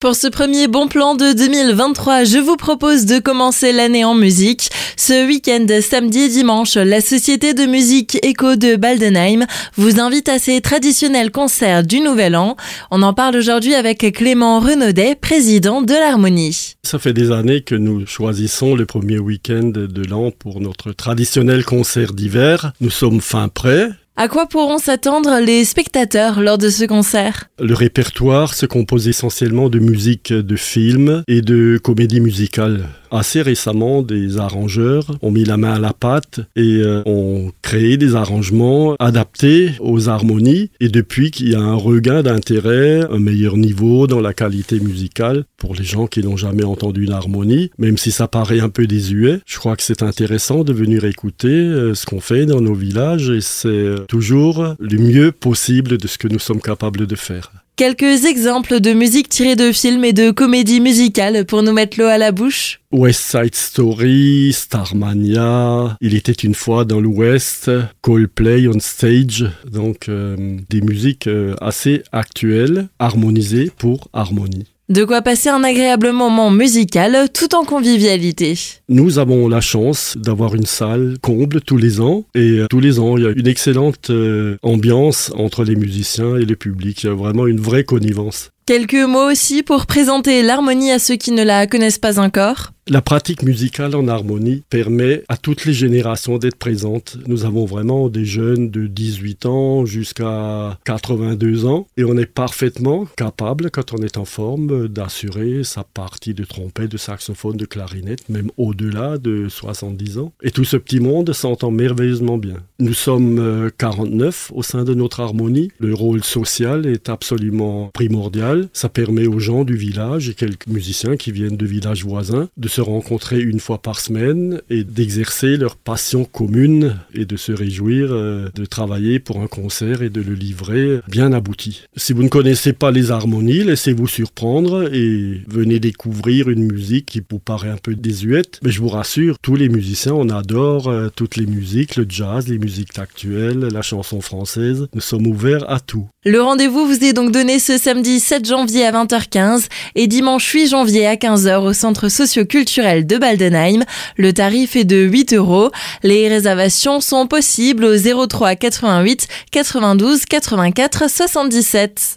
Pour ce premier bon plan de 2023, je vous propose de commencer l'année en musique. Ce week-end, samedi et dimanche, la société de musique Echo de Baldenheim vous invite à ses traditionnels concerts du Nouvel An. On en parle aujourd'hui avec Clément Renaudet, président de l'Harmonie. Ça fait des années que nous choisissons le premier week-end de l'an pour notre traditionnel concert d'hiver. Nous sommes fin prêt, à quoi pourront s'attendre les spectateurs lors de ce concert? Le répertoire se compose essentiellement de musique de film et de comédie musicale. Assez récemment, des arrangeurs ont mis la main à la pâte et euh, ont créé des arrangements adaptés aux harmonies. Et depuis qu'il y a un regain d'intérêt, un meilleur niveau dans la qualité musicale pour les gens qui n'ont jamais entendu une harmonie, même si ça paraît un peu désuet, je crois que c'est intéressant de venir écouter euh, ce qu'on fait dans nos villages et c'est euh, toujours le mieux possible de ce que nous sommes capables de faire. Quelques exemples de musique tirée de films et de comédies musicales pour nous mettre l'eau à la bouche West Side Story, Starmania, Il était une fois dans l'Ouest, Coldplay on stage, donc euh, des musiques euh, assez actuelles, harmonisées pour harmonie. De quoi passer un agréable moment musical tout en convivialité. Nous avons la chance d'avoir une salle comble tous les ans et euh, tous les ans il y a une excellente euh, ambiance entre les musiciens et le public. Il y a vraiment une vraie connivence. Quelques mots aussi pour présenter l'harmonie à ceux qui ne la connaissent pas encore. La pratique musicale en harmonie permet à toutes les générations d'être présentes. Nous avons vraiment des jeunes de 18 ans jusqu'à 82 ans et on est parfaitement capable, quand on est en forme, d'assurer sa partie de trompette, de saxophone, de clarinette, même au-delà de 70 ans. Et tout ce petit monde s'entend merveilleusement bien. Nous sommes 49 euh, au sein de notre harmonie. Le rôle social est absolument primordial. Ça permet aux gens du village et quelques musiciens qui viennent de villages voisins de se rencontrer une fois par semaine et d'exercer leur passion commune et de se réjouir euh, de travailler pour un concert et de le livrer bien abouti. Si vous ne connaissez pas les harmonies, laissez-vous surprendre et venez découvrir une musique qui vous paraît un peu désuète. Mais je vous rassure, tous les musiciens, on adore euh, toutes les musiques, le jazz, les musiques actuelles, la chanson française. Nous sommes ouverts à tout. Le rendez-vous vous est donc donné ce samedi 7 janvier à 20h15 et dimanche 8 janvier à 15h au centre socioculturel de Baldenheim. Le tarif est de 8 euros. Les réservations sont possibles au 03 88 92 84 77.